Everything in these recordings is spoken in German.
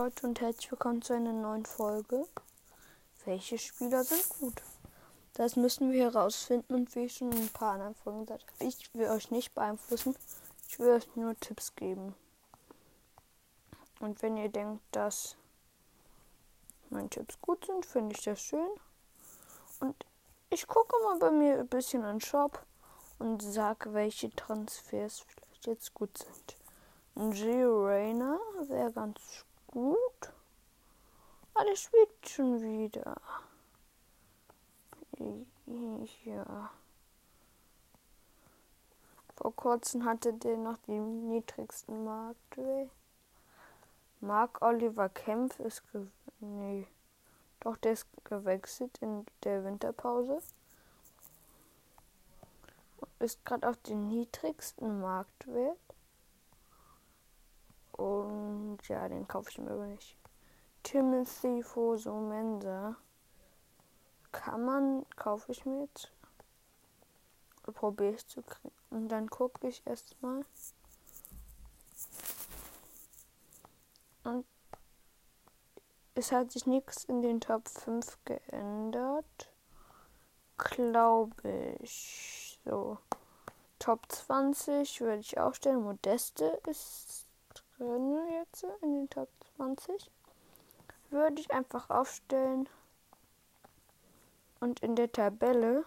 Leute und herzlich willkommen zu einer neuen Folge. Welche Spieler sind gut? Das müssen wir herausfinden und wie ich schon in ein paar anderen Folgen gesagt habe, ich will euch nicht beeinflussen, ich will euch nur Tipps geben. Und wenn ihr denkt, dass meine Tipps gut sind, finde ich das schön. Und ich gucke mal bei mir ein bisschen in den Shop und sage, welche Transfers vielleicht jetzt gut sind. Gio Rayner wäre ganz gut. Aber spielt schon wieder. Ja. Vor kurzem hatte der noch die niedrigsten Marktwert. Mark Oliver Kempf ist nee. Doch der ist gewechselt in der Winterpause. Ist gerade auf den niedrigsten Marktwert. Und ja, den kaufe ich mir aber nicht. Timothy Foso Mensa. Kann man, kaufe ich mir jetzt. Probiere ich zu kriegen. Und dann gucke ich erstmal. Und es hat sich nichts in den Top 5 geändert. Glaube ich. So. Top 20 würde ich aufstellen. Modeste ist drin jetzt in den Top 20. Würde ich einfach aufstellen. Und in der Tabelle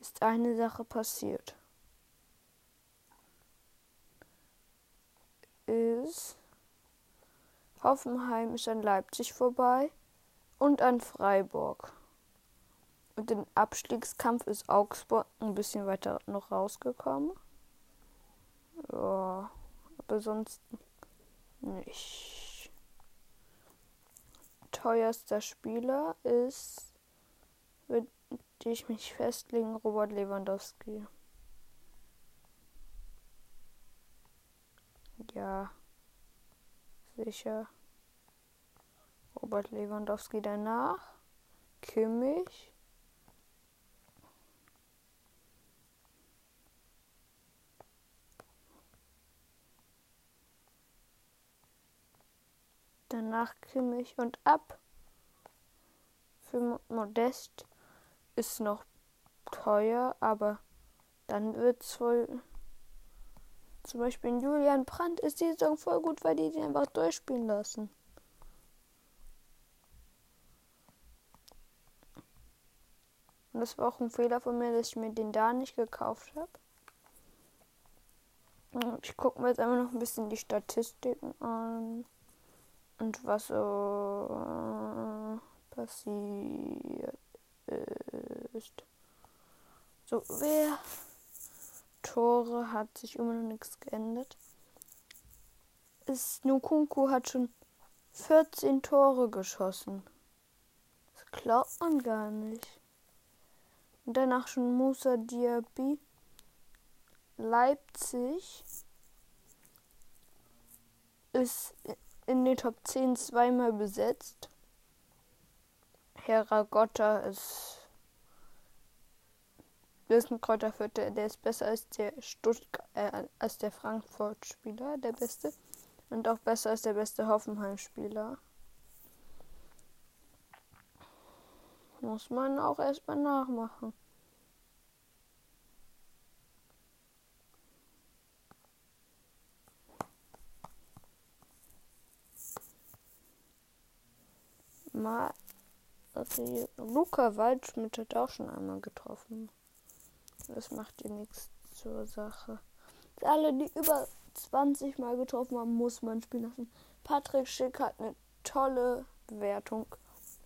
ist eine Sache passiert. Ist Hoffenheim ist an Leipzig vorbei und an Freiburg. Und im Abstiegskampf ist Augsburg ein bisschen weiter noch rausgekommen. Ja aber sonst nicht. Teuerster Spieler ist, würde ich mich festlegen, Robert Lewandowski. Ja, sicher. Robert Lewandowski danach. Kimmich. Danach Kimmich und ab. Für Modest ist noch teuer, aber dann wird es wohl. Zum Beispiel Julian Brandt ist die Saison voll gut, weil die den einfach durchspielen lassen. Und das war auch ein Fehler von mir, dass ich mir den da nicht gekauft habe. Ich gucke mir jetzt einfach noch ein bisschen die Statistiken an und was äh, passiert ist. So, wer Tore hat sich immer noch nichts geändert. Ist Nukunku hat schon 14 Tore geschossen. Das glaubt man gar nicht. Und danach schon Musa Diaby. Leipzig ist in den Top 10 zweimal besetzt. Heragotta ist ein Kräuterviertel, der ist besser als der Stuttgart, äh, als der Frankfurt-Spieler, der beste. Und auch besser als der beste Hoffenheim-Spieler. Muss man auch erstmal nachmachen. Mal. Also Luca Waldschmidt hat auch schon einmal getroffen. Das macht dir nichts zur Sache. Alle, die über 20 Mal getroffen haben, muss man spielen lassen. Patrick Schick hat eine tolle Wertung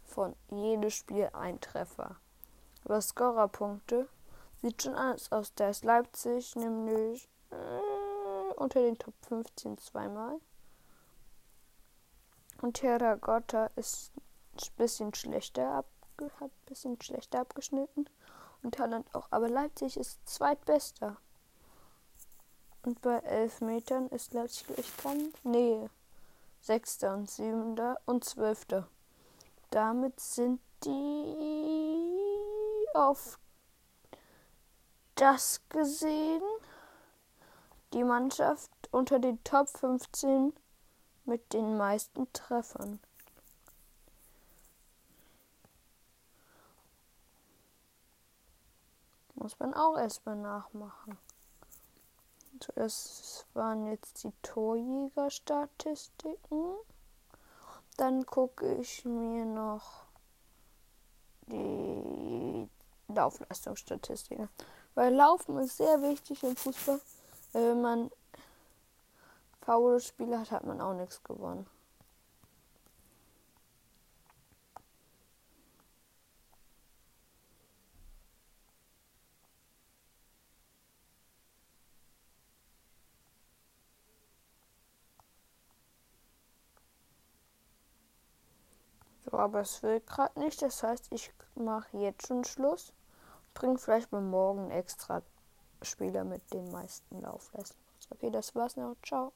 von jedes Spiel ein Treffer. Aber Scorerpunkte sieht schon anders aus. Der ist Leipzig nämlich äh, unter den Top 15 zweimal. Und Terragotta ist ein bisschen schlechter, ab, hat bisschen schlechter abgeschnitten. Und Talent auch. Aber Leipzig ist zweitbester. Und bei elf Metern ist Leipzig gleich dran. Nee. Sechster und siebenter und zwölfter. Damit sind die auf das gesehen die Mannschaft unter den Top 15 mit den meisten Treffern. Muss man auch erstmal nachmachen. Zuerst waren jetzt die Torjägerstatistiken. Dann gucke ich mir noch die Laufleistungsstatistiken. Weil Laufen ist sehr wichtig im Fußball. Wenn man faule Spiele hat, hat man auch nichts gewonnen. So, aber es will gerade nicht. Das heißt, ich mache jetzt schon Schluss. Bringe vielleicht mal morgen extra Spieler mit den meisten Laufleistungen. Okay, das war's noch. Ciao.